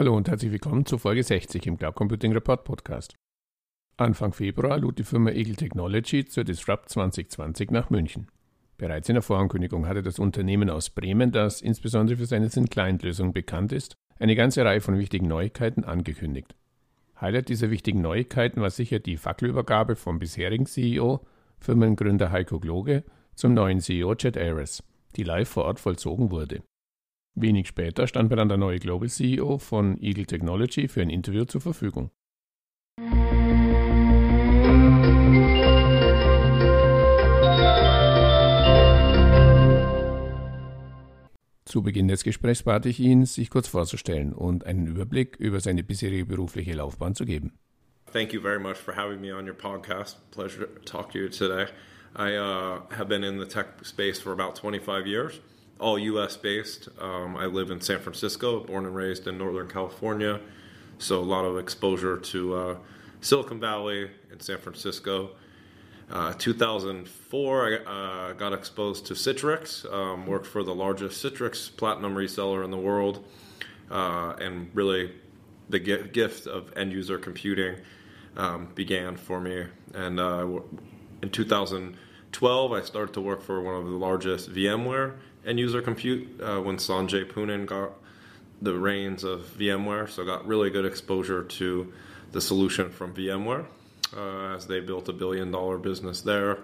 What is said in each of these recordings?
Hallo und herzlich willkommen zur Folge 60 im Cloud Computing Report Podcast. Anfang Februar lud die Firma Eagle Technology zur Disrupt 2020 nach München. Bereits in der Vorankündigung hatte das Unternehmen aus Bremen, das insbesondere für seine Thin-Client-Lösung bekannt ist, eine ganze Reihe von wichtigen Neuigkeiten angekündigt. Highlight dieser wichtigen Neuigkeiten war sicher die Fackelübergabe vom bisherigen CEO, Firmengründer Heiko Gloge, zum neuen CEO Chad Ayres, die live vor Ort vollzogen wurde. Wenig später stand mir dann der neue Global CEO von Eagle Technology für ein Interview zur Verfügung. Zu Beginn des Gesprächs bat ich ihn, sich kurz vorzustellen und einen Überblick über seine bisherige berufliche Laufbahn zu geben. Thank you very much for having me on your podcast. Pleasure to talk to you today. I uh, have been in the tech space for about 25 years. All U.S. based. Um, I live in San Francisco, born and raised in Northern California, so a lot of exposure to uh, Silicon Valley and San Francisco. Uh, 2004, I uh, got exposed to Citrix, um, worked for the largest Citrix platinum reseller in the world, uh, and really the gift of end user computing um, began for me. And uh, in 2012, I started to work for one of the largest VMware end user compute uh, when Sanjay Poonen got the reins of VMware, so got really good exposure to the solution from VMware uh, as they built a billion dollar business there.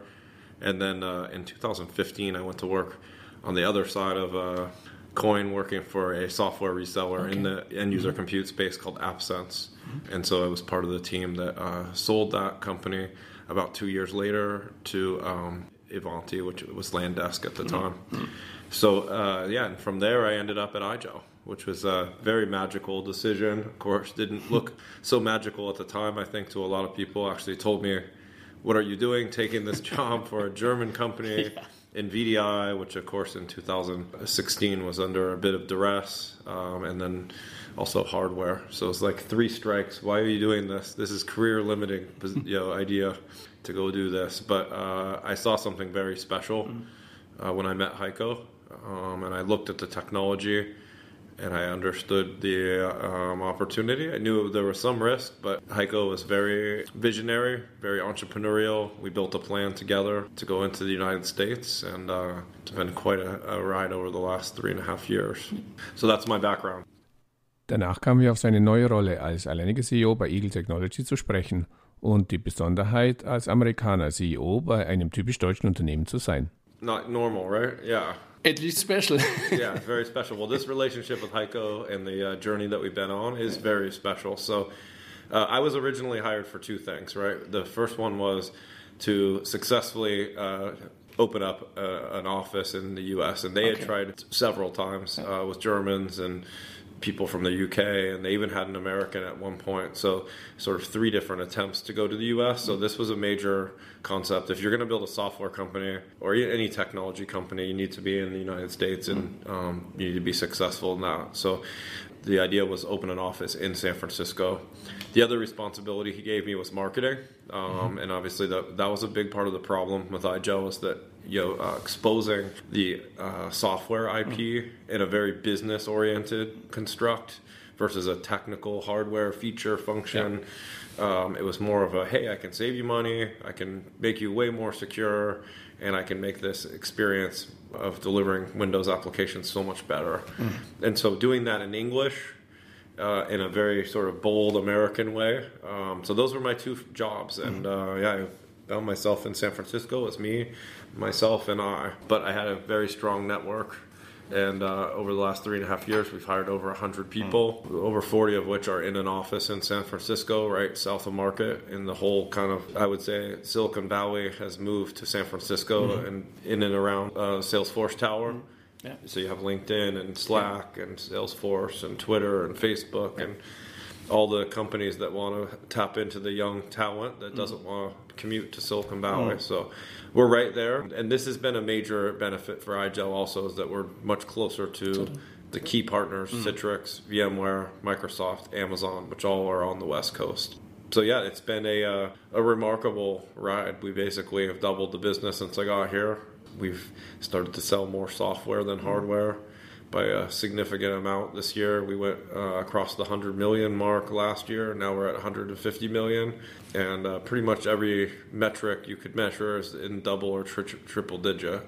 And then uh, in 2015, I went to work on the other side of uh, Coin, working for a software reseller okay. in the end user mm-hmm. compute space called AppSense. Mm-hmm. And so I was part of the team that uh, sold that company about two years later to um, Ivanti, which was Landesk at the mm-hmm. time. So uh, yeah, and from there I ended up at IGEL, which was a very magical decision. Of course, didn't look so magical at the time. I think to a lot of people, actually told me, "What are you doing, taking this job for a German company?" yeah. in VDI, which of course in 2016 was under a bit of duress, um, and then also hardware. So it's like three strikes. Why are you doing this? This is career limiting, you know, idea to go do this. But uh, I saw something very special mm-hmm. uh, when I met Heiko um, and I looked at the technology and I understood the um, opportunity. I knew there was some risk, but Heiko was very visionary, very entrepreneurial. We built a plan together to go into the United States, and uh, it's been quite a, a ride over the last three and a half years. So that's my background. Danach kamen wir auf seine neue Rolle als alleiniger CEO bei IGEL Technology zu sprechen und die Besonderheit, als Amerikaner CEO bei einem typisch deutschen Unternehmen zu sein. Not normal, right? Yeah. At least special. yeah, very special. Well, this relationship with Heiko and the uh, journey that we've been on is very special. So, uh, I was originally hired for two things, right? The first one was to successfully uh, open up uh, an office in the U.S., and they okay. had tried several times uh, with Germans and people from the UK, and they even had an American at one point. So, sort of three different attempts to go to the US. So, this was a major concept. If you're going to build a software company or any technology company, you need to be in the United States and um, you need to be successful in that. So, the idea was open an office in San Francisco. The other responsibility he gave me was marketing, um, mm-hmm. and obviously that that was a big part of the problem with iGel was that you know uh, exposing the uh, software IP mm-hmm. in a very business oriented construct versus a technical hardware feature function. Yeah. Um, it was more of a hey, I can save you money, I can make you way more secure, and I can make this experience of delivering Windows applications so much better. Mm. And so doing that in English uh, in a very sort of bold American way. Um, so those were my two jobs, and mm. uh, yeah, I found myself in San Francisco. It's me, myself, and I. But I had a very strong network and uh, over the last three and a half years, we've hired over 100 people, mm. over 40 of which are in an office in San Francisco, right south of Market. And the whole kind of, I would say, Silicon Valley has moved to San Francisco mm-hmm. and in and around uh, Salesforce Tower. Mm-hmm. Yeah. So you have LinkedIn and Slack yeah. and Salesforce and Twitter and Facebook yeah. and all the companies that want to tap into the young talent that mm. doesn't want to commute to Silicon Valley. Mm. So we're right there, and this has been a major benefit for iGel also is that we're much closer to the key partners: mm. Citrix, VMware, Microsoft, Amazon, which all are on the West Coast. So yeah, it's been a uh, a remarkable ride. We basically have doubled the business since I got here. We've started to sell more software than mm. hardware by a significant amount this year. We went uh, across the 100 million mark last year. Now we're at 150 million. And uh, pretty much every metric you could measure is in double or tri- triple digit.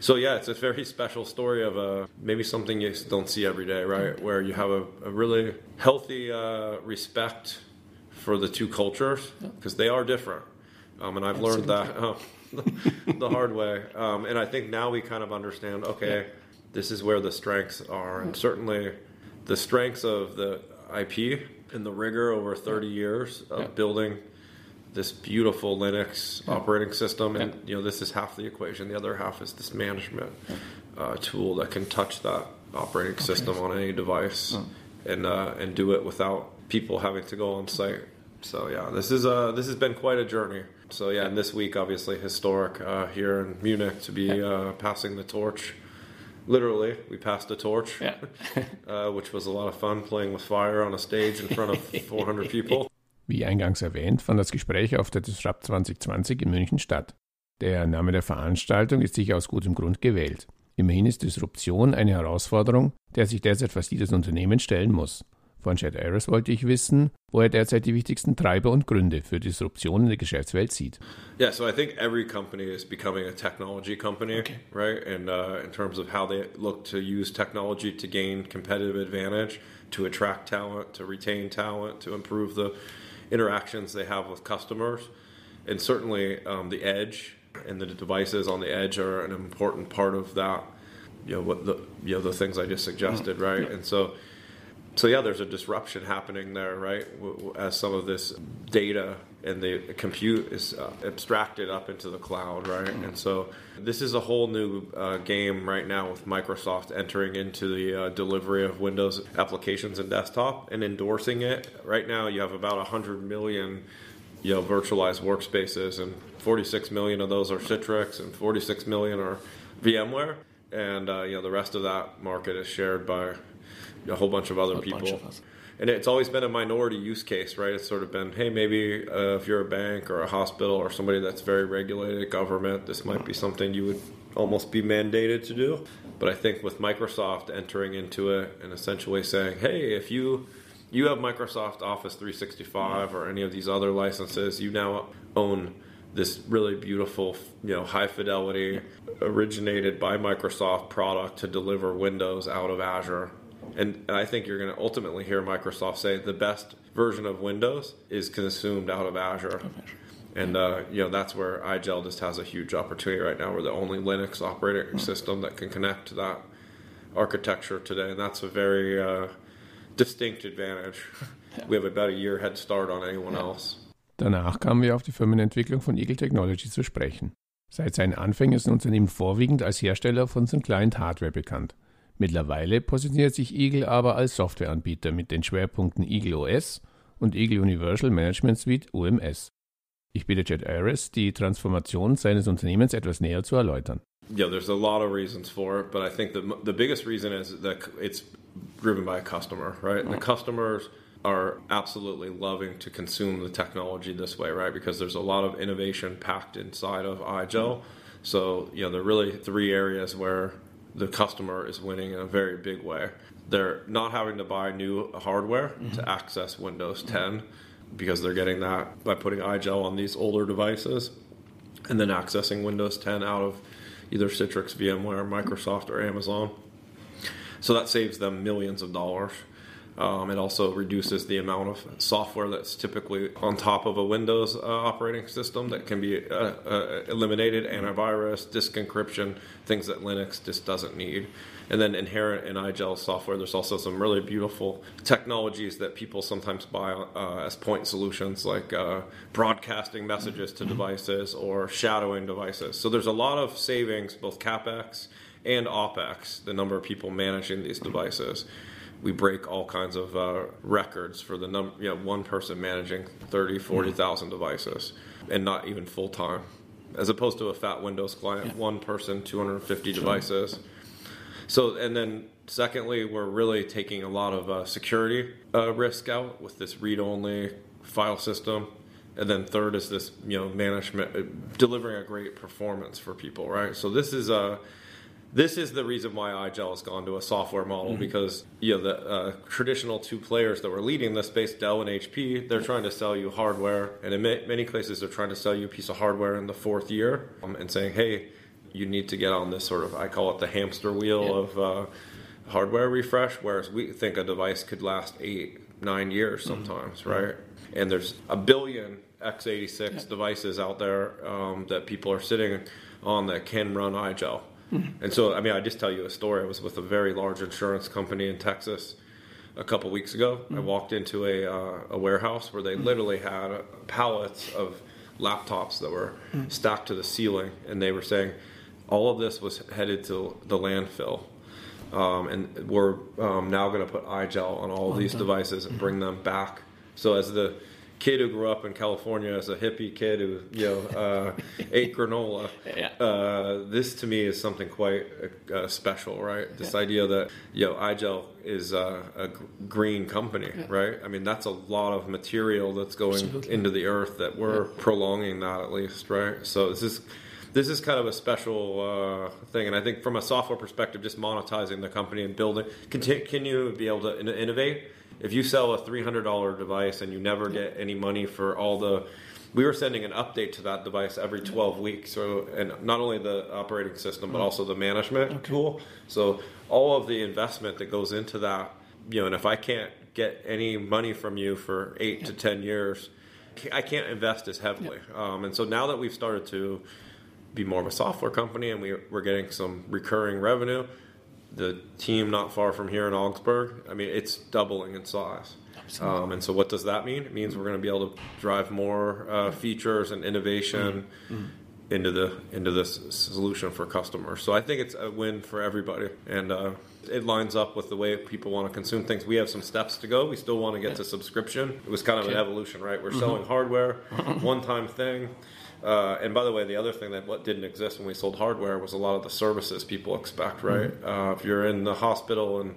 So, yeah, it's a very special story of a, uh, maybe something you don't see every day, right? Where you have a, a really healthy uh, respect for the two cultures because they are different. Um, and I've learned that uh, the hard way. Um, and I think now we kind of understand okay, yeah. This is where the strengths are. And certainly the strengths of the IP and the rigor over 30 years of yeah. building this beautiful Linux yeah. operating system. And, you know, this is half the equation. The other half is this management uh, tool that can touch that operating okay. system on any device oh. and, uh, and do it without people having to go on site. So yeah, this is uh, this has been quite a journey. So yeah, and this week obviously historic uh, here in Munich to be uh, passing the torch. Literally, we passed the torch, yeah. uh, which was a lot of fun playing with fire on a stage in front of 400 people. Wie eingangs erwähnt, fand das Gespräch auf der Disrupt 2020 in München statt. Der Name der Veranstaltung ist sicher aus gutem Grund gewählt. Immerhin ist Disruption eine Herausforderung, der sich derzeit fast jedes Unternehmen stellen muss. Von Jed Ayres wollte ich wissen, wo er derzeit die wichtigsten Treiber und Gründe für Disruption in der Geschäftswelt sieht. Yeah, so I think every company is becoming a technology company, okay. right? And uh, in terms of how they look to use technology to gain competitive advantage, to attract talent, to retain talent, to improve the interactions they have with customers. And certainly um, the edge and the devices on the edge are an important part of that. You know what the you know the things I just suggested, mm-hmm. right? And so so yeah, there's a disruption happening there, right? As some of this data and the compute is uh, abstracted up into the cloud, right? And so this is a whole new uh, game right now with Microsoft entering into the uh, delivery of Windows applications and desktop and endorsing it. Right now, you have about 100 million, you know, virtualized workspaces, and 46 million of those are Citrix, and 46 million are VMware, and uh, you know the rest of that market is shared by a whole bunch of other a people. Of and it's always been a minority use case, right? It's sort of been, hey, maybe uh, if you're a bank or a hospital or somebody that's very regulated, government, this might be something you would almost be mandated to do. But I think with Microsoft entering into it and essentially saying, hey, if you you have Microsoft Office 365 or any of these other licenses, you now own this really beautiful, you know, high fidelity, originated by Microsoft product to deliver Windows out of Azure and I think you're going to ultimately hear Microsoft say the best version of Windows is consumed out of Azure. And uh, you know that's where iGel just has a huge opportunity right now. We're the only Linux operating system that can connect to that architecture today, and that's a very uh, distinct advantage. We have about a year head start on anyone else. Danach kamen wir auf die Firmenentwicklung von IGEL Technology zu sprechen. Seit seinen Anfängen ist das Unternehmen vorwiegend als Hersteller von Client Hardware bekannt. Mittlerweile positioniert sich Eagle aber als Softwareanbieter mit den Schwerpunkten Eagle OS und Eagle Universal Management Suite UMS. Ich bitte Jed Ayres, die Transformation seines Unternehmens etwas näher zu erläutern. Yeah, there's a lot of reasons for it, but I think the the biggest reason is that it's driven by a customer, right? The customers are absolutely loving to consume the technology this way, right? Because there's a lot of innovation packed inside of iGel. So, you know, there are really three areas where the customer is winning in a very big way. They're not having to buy new hardware mm-hmm. to access Windows 10 because they're getting that by putting iGel on these older devices and then accessing Windows 10 out of either Citrix, VMware, Microsoft, or Amazon. So that saves them millions of dollars. Um, it also reduces the amount of software that's typically on top of a Windows uh, operating system that can be uh, uh, eliminated antivirus, disk encryption, things that Linux just doesn't need. And then inherent in iGel software, there's also some really beautiful technologies that people sometimes buy uh, as point solutions, like uh, broadcasting messages to devices or shadowing devices. So there's a lot of savings, both capex and opex, the number of people managing these devices we break all kinds of uh, records for the number, you know, one person managing 30, 40,000 devices and not even full time. As opposed to a fat Windows client, yeah. one person, 250 sure. devices. So, and then secondly, we're really taking a lot of uh, security uh, risk out with this read only file system. And then third is this, you know, management, uh, delivering a great performance for people, right? So this is a, this is the reason why iGel has gone to a software model mm-hmm. because you know the uh, traditional two players that were leading the space, Dell and HP, they're trying to sell you hardware, and in many cases they're trying to sell you a piece of hardware in the fourth year um, and saying, hey, you need to get on this sort of I call it the hamster wheel yeah. of uh, hardware refresh, whereas we think a device could last eight, nine years mm-hmm. sometimes, mm-hmm. right? And there's a billion x86 yeah. devices out there um, that people are sitting on that can run iGel Mm-hmm. And so, I mean, I just tell you a story. I was with a very large insurance company in Texas a couple weeks ago. Mm-hmm. I walked into a, uh, a warehouse where they mm-hmm. literally had pallets of laptops that were mm-hmm. stacked to the ceiling, and they were saying all of this was headed to the landfill. Um, and we're um, now going to put iGel on all of these devices and bring them back. So as the kid who grew up in California as a hippie kid who you know uh, ate granola. Yeah. Uh, this to me is something quite uh, special, right? This yeah. idea that you know iGel is a, a green company, yeah. right? I mean that's a lot of material that's going Absolutely. into the earth that we're prolonging that at least, right? So this is this is kind of a special uh, thing. And I think from a software perspective, just monetizing the company and building, continue to be able to innovate if you sell a $300 device and you never get any money for all the we were sending an update to that device every 12 weeks so and not only the operating system but mm. also the management okay. tool so all of the investment that goes into that you know and if i can't get any money from you for 8 yeah. to 10 years i can't invest as heavily yeah. um, and so now that we've started to be more of a software company and we, we're getting some recurring revenue the team not far from here in Augsburg, I mean, it's doubling in size. Um, and so, what does that mean? It means we're going to be able to drive more uh, features and innovation mm-hmm. into the into this solution for customers. So, I think it's a win for everybody, and uh, it lines up with the way people want to consume things. We have some steps to go. We still want to get yeah. to subscription. It was kind of okay. an evolution, right? We're mm-hmm. selling hardware, one time thing. Uh, and by the way, the other thing that what didn't exist when we sold hardware was a lot of the services people expect, right? Mm-hmm. Uh, if you're in the hospital and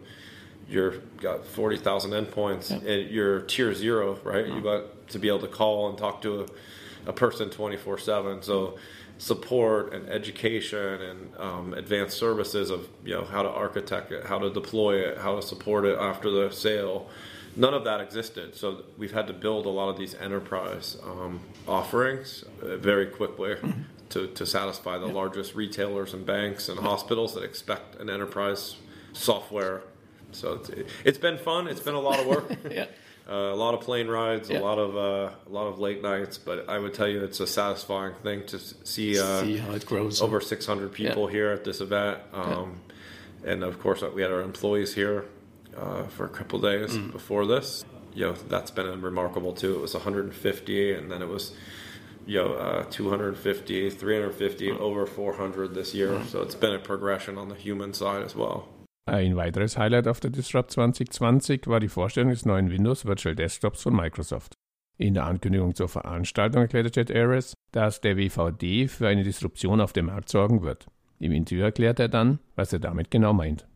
you're got forty thousand endpoints, yep. and you're tier zero, right? Mm-hmm. You got to be able to call and talk to a, a person twenty four seven. So support and education and um, advanced services of you know how to architect it, how to deploy it, how to support it after the sale none of that existed. So we've had to build a lot of these enterprise um, offerings uh, very quickly to, to satisfy the largest retailers and banks and hospitals that expect an enterprise software. So it's, it's been fun. It's been a lot of work. yeah. Uh, a lot of plane rides, yeah. a lot of uh, a lot of late nights, but I would tell you it's a satisfying thing to see, uh, see how it grows. Over 600 people yeah. here at this event, um, and of course we had our employees here uh, for a couple days mm. before this. You know, that's been remarkable too. It was 150, and then it was, you know, uh, 250, 350, mm. over 400 this year. Mm. So it's been a progression on the human side as well. Ein weiteres Highlight auf der Disrupt 2020 war die Vorstellung des neuen Windows Virtual Desktops von Microsoft. In der Ankündigung zur Veranstaltung erklärte Jet Ares, dass der WVD für eine Disruption auf dem Markt sorgen wird. Im Interview erklärte er dann, was er damit genau meint.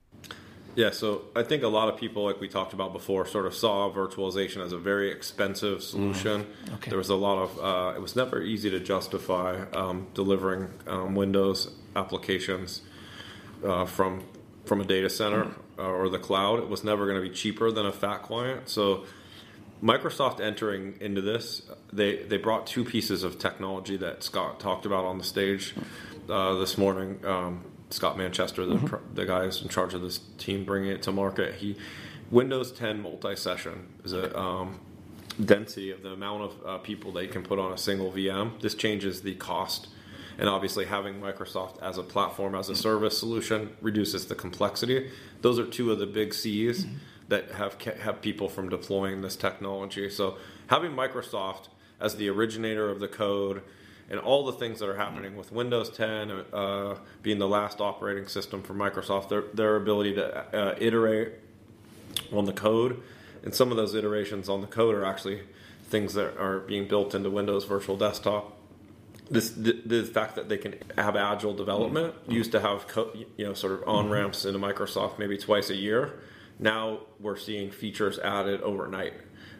Yeah, so I think a lot of people, like we talked about before, sort of saw virtualization as a very expensive solution. Mm. Okay. There was a lot of, uh, it was never easy to justify um, delivering um, Windows applications uh, from from a data center mm. uh, or the cloud. It was never going to be cheaper than a fat client. So Microsoft entering into this, they they brought two pieces of technology that Scott talked about on the stage uh, this morning. Um, Scott Manchester, the, mm-hmm. the guy who's in charge of this team, bringing it to market. He Windows 10 multi-session is a um, density of the amount of uh, people they can put on a single VM. This changes the cost, and obviously having Microsoft as a platform as a service solution reduces the complexity. Those are two of the big C's mm-hmm. that have have people from deploying this technology. So having Microsoft as the originator of the code and all the things that are happening with Windows 10 uh, being the last operating system for Microsoft, their, their ability to uh, iterate on the code, and some of those iterations on the code are actually things that are being built into Windows Virtual Desktop. This the, the fact that they can have agile development mm-hmm. used to have co- you know sort of on ramps into Microsoft maybe twice a year. Now we're seeing features added overnight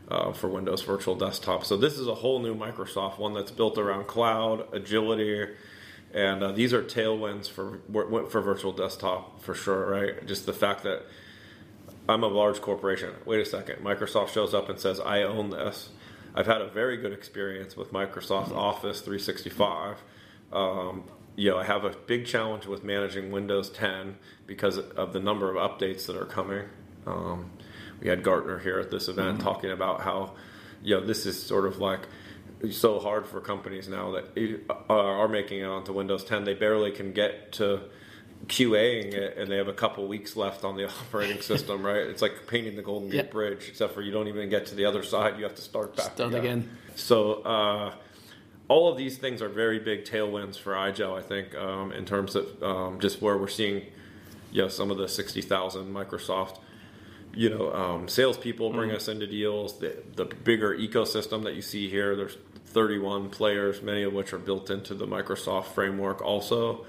uh, for Windows Virtual Desktop. So this is a whole new Microsoft one that's built around cloud agility, and uh, these are tailwinds for for virtual desktop for sure, right? Just the fact that I'm a large corporation. Wait a second, Microsoft shows up and says I own this. I've had a very good experience with Microsoft Office 365. Um, you know, I have a big challenge with managing Windows 10 because of the number of updates that are coming. Um, we had Gartner here at this event mm-hmm. talking about how, you know, this is sort of like so hard for companies now that are making it onto Windows 10. They barely can get to QAing it, and they have a couple weeks left on the operating system. Right? It's like painting the Golden Gate yep. Bridge, except for you don't even get to the other side. You have to start back start again. again. So. Uh, all of these things are very big tailwinds for iGel, I think, um, in terms of um, just where we're seeing, you know, some of the 60,000 Microsoft, you know, um, salespeople bring mm. us into deals. The, the bigger ecosystem that you see here, there's 31 players, many of which are built into the Microsoft framework also.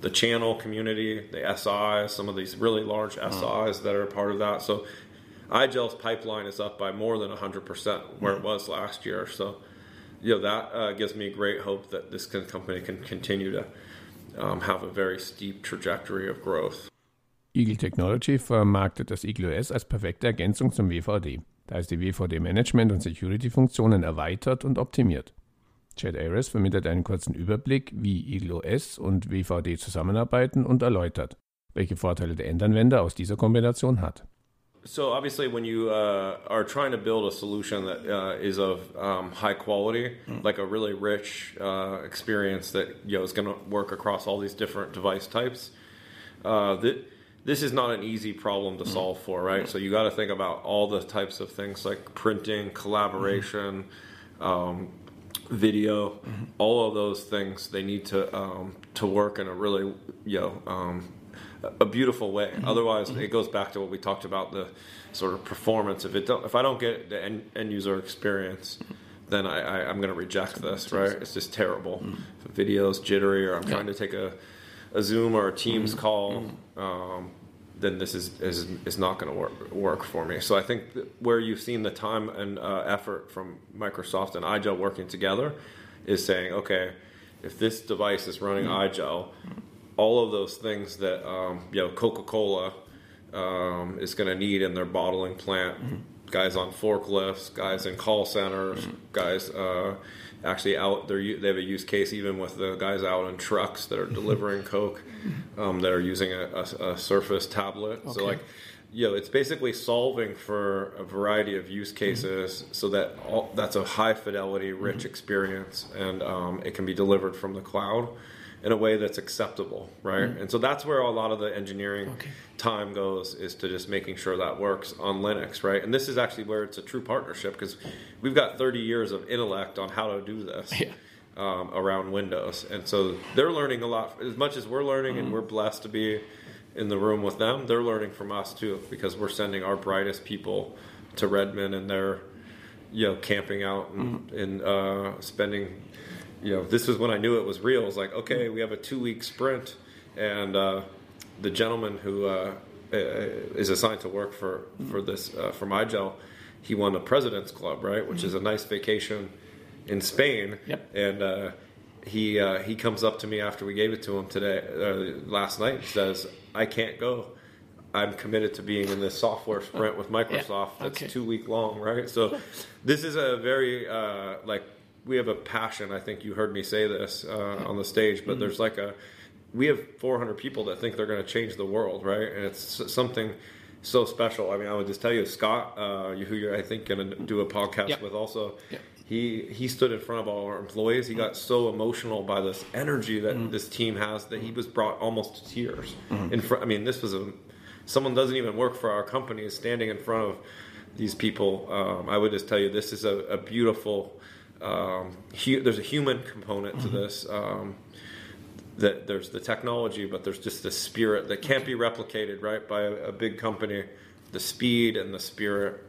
The channel community, the SIs, some of these really large SIs mm. that are part of that. So iGel's pipeline is up by more than 100% where mm. it was last year. So you know that uh, gives me great hope that this company can continue to um, have a very steep trajectory of growth. Eagle Technology vermarktet das Eagle OS als perfekte Ergänzung zum WVD, da es die WVD-Management- und Security-Funktionen erweitert und optimiert. Chad Ayres vermittelt einen kurzen Überblick, wie Eagle OS und WVD zusammenarbeiten und erläutert, welche Vorteile der Endanwender aus dieser Kombination hat. So obviously, when you uh, are trying to build a solution that uh, is of um, high quality, mm. like a really rich uh, experience that you know is going to work across all these different device types, uh, that this is not an easy problem to mm. solve for, right? So you got to think about all the types of things like printing, collaboration. Um, video, mm-hmm. all of those things they need to um, to work in a really you know um, a beautiful way. Mm-hmm. Otherwise, mm-hmm. it goes back to what we talked about the sort of performance. If it don't, if I don't get the end, end user experience, then I, I am going to reject this. Right? It's just terrible. Mm-hmm. Video's jittery, or I'm yeah. trying to take a a Zoom or a Teams mm-hmm. call. Mm-hmm. Um, then this is is, is not going to work work for me. So I think where you've seen the time and uh, effort from Microsoft and iGel working together is saying, okay, if this device is running mm-hmm. iGel, all of those things that um, you know Coca Cola um, is going to need in their bottling plant. Mm-hmm. Guys on forklifts, guys in call centers, mm-hmm. guys uh, actually out there. They have a use case even with the guys out in trucks that are mm-hmm. delivering Coke mm-hmm. um, that are using a, a, a Surface tablet. Okay. So like you know, it's basically solving for a variety of use cases mm-hmm. so that all, that's a high fidelity, rich mm-hmm. experience, and um, it can be delivered from the cloud in a way that's acceptable, right? Mm. And so that's where a lot of the engineering okay. time goes is to just making sure that works on Linux, right? And this is actually where it's a true partnership because we've got 30 years of intellect on how to do this. Yeah. Um, around Windows, and so they're learning a lot. As much as we're learning, mm. and we're blessed to be in the room with them, they're learning from us too because we're sending our brightest people to Redmond, and they're you know camping out and, mm. and uh, spending you know, this was when I knew it was real. It was like, okay, we have a two week sprint, and uh, the gentleman who uh, is assigned to work for for this uh, for iGel, he won the President's Club, right, which is a nice vacation in Spain. Yep. And uh, he uh, he comes up to me after we gave it to him today uh, last night and says, "I can't go." I'm committed to being in this software sprint with Microsoft yeah. okay. that's two week long, right? So this is a very uh, like we have a passion. I think you heard me say this uh, on the stage, but mm-hmm. there's like a we have 400 people that think they're going to change the world, right? And it's something so special. I mean, I would just tell you, Scott, uh, who you're I think going to do a podcast yep. with, also. Yep. He, he stood in front of all our employees. He got so emotional by this energy that mm-hmm. this team has that he was brought almost to tears. Mm-hmm. In front, I mean, this was a someone doesn't even work for our company is standing in front of these people. Um, I would just tell you, this is a, a beautiful um, hu- there's a human component mm-hmm. to this. Um, that there's the technology, but there's just the spirit that can't be replicated, right, by a, a big company. The speed and the spirit.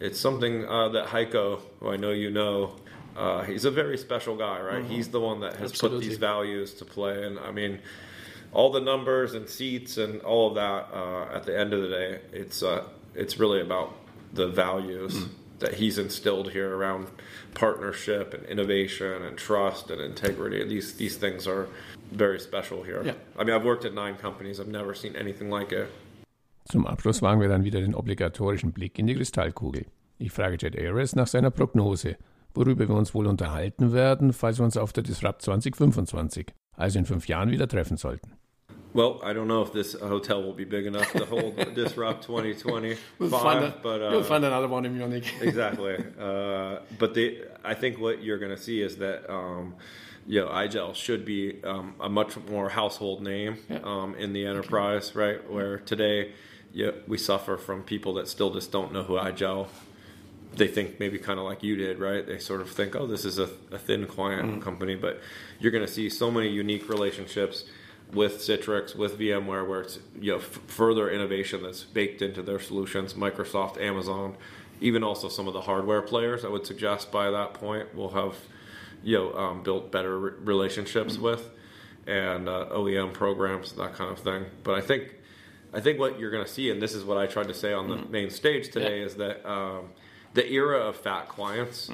It's something uh, that Heiko, who I know you know, uh, he's a very special guy, right? Mm-hmm. He's the one that has Absolutely. put these values to play, and I mean, all the numbers and seats and all of that. Uh, at the end of the day, it's uh, it's really about the values. Mm that he's instilled here around partnership and innovation and trust and integrity. These these things are very special here. Yeah. I mean, I've worked at nine companies. I've never seen anything like it. Zum Abschluss wagen wir dann wieder den obligatorischen Blick in die Kristallkugel. Ich frage Jed Ayres nach seiner Prognose, worüber wir uns wohl unterhalten werden, falls wir uns auf der Disrupt 2025, also in fünf Jahren, wieder treffen sollten. Well, I don't know if this hotel will be big enough to hold Disrupt 2020. We'll find, a, but uh, we'll find another one in Munich. exactly. Uh, but they, I think what you're going to see is that um, you know iGel should be um, a much more household name Yeah. um, in the enterprise, right? Where today yeah, we suffer from people that still just don't know who iGel. They think maybe kind of like you did, right? They sort of think, oh, this is a, a thin client company, but you're going to see so many unique relationships with Citrix, with VMware, where it's you know f- further innovation that's baked into their solutions. Microsoft, Amazon, even also some of the hardware players. I would suggest by that point we'll have you know um, built better re- relationships with and uh, OEM programs, that kind of thing. But I think I think what you're going to see, and this is what I tried to say on the main stage today, is that um, the era of fat clients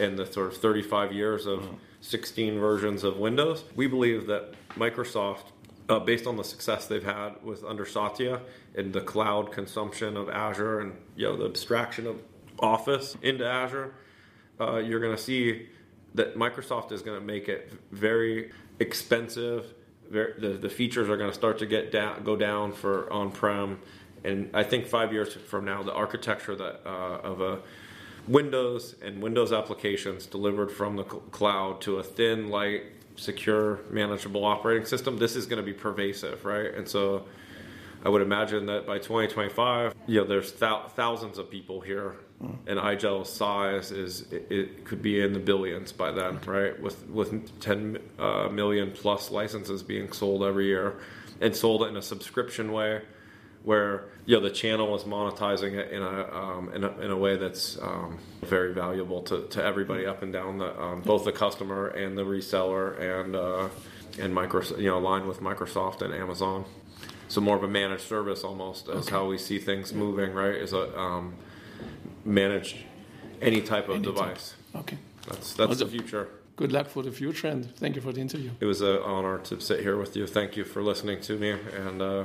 and the sort of 35 years of 16 versions of Windows, we believe that Microsoft, uh, based on the success they've had with under Satya and the cloud consumption of Azure and you know the abstraction of Office into Azure, uh, you're going to see that Microsoft is going to make it very expensive. Very, the, the features are going to start to get down, go down for on-prem, and I think five years from now, the architecture that uh, of a Windows and Windows applications delivered from the cl- cloud to a thin, light, secure, manageable operating system. This is going to be pervasive, right? And so, I would imagine that by 2025, you know, there's thou- thousands of people here, and iGel's size is it, it could be in the billions by then, right? With with 10 uh, million plus licenses being sold every year, and sold in a subscription way, where you know the channel is monetizing it in a um, in, a, in a way that's um, very valuable to, to everybody up and down the um, both the customer and the reseller and uh, and Microsoft, you know, aligned with Microsoft and Amazon. So more of a managed service almost as how we see things moving, right? Is a um, managed any type of Any type. device. Okay. That's that's the future. Good luck for the future and thank you for the interview. It was an honor to sit here with you. Thank you for listening to me, and uh,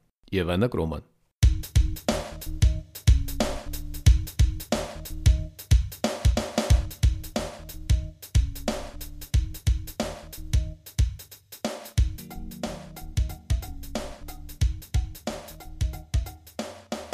Եվ Ն. Կրոման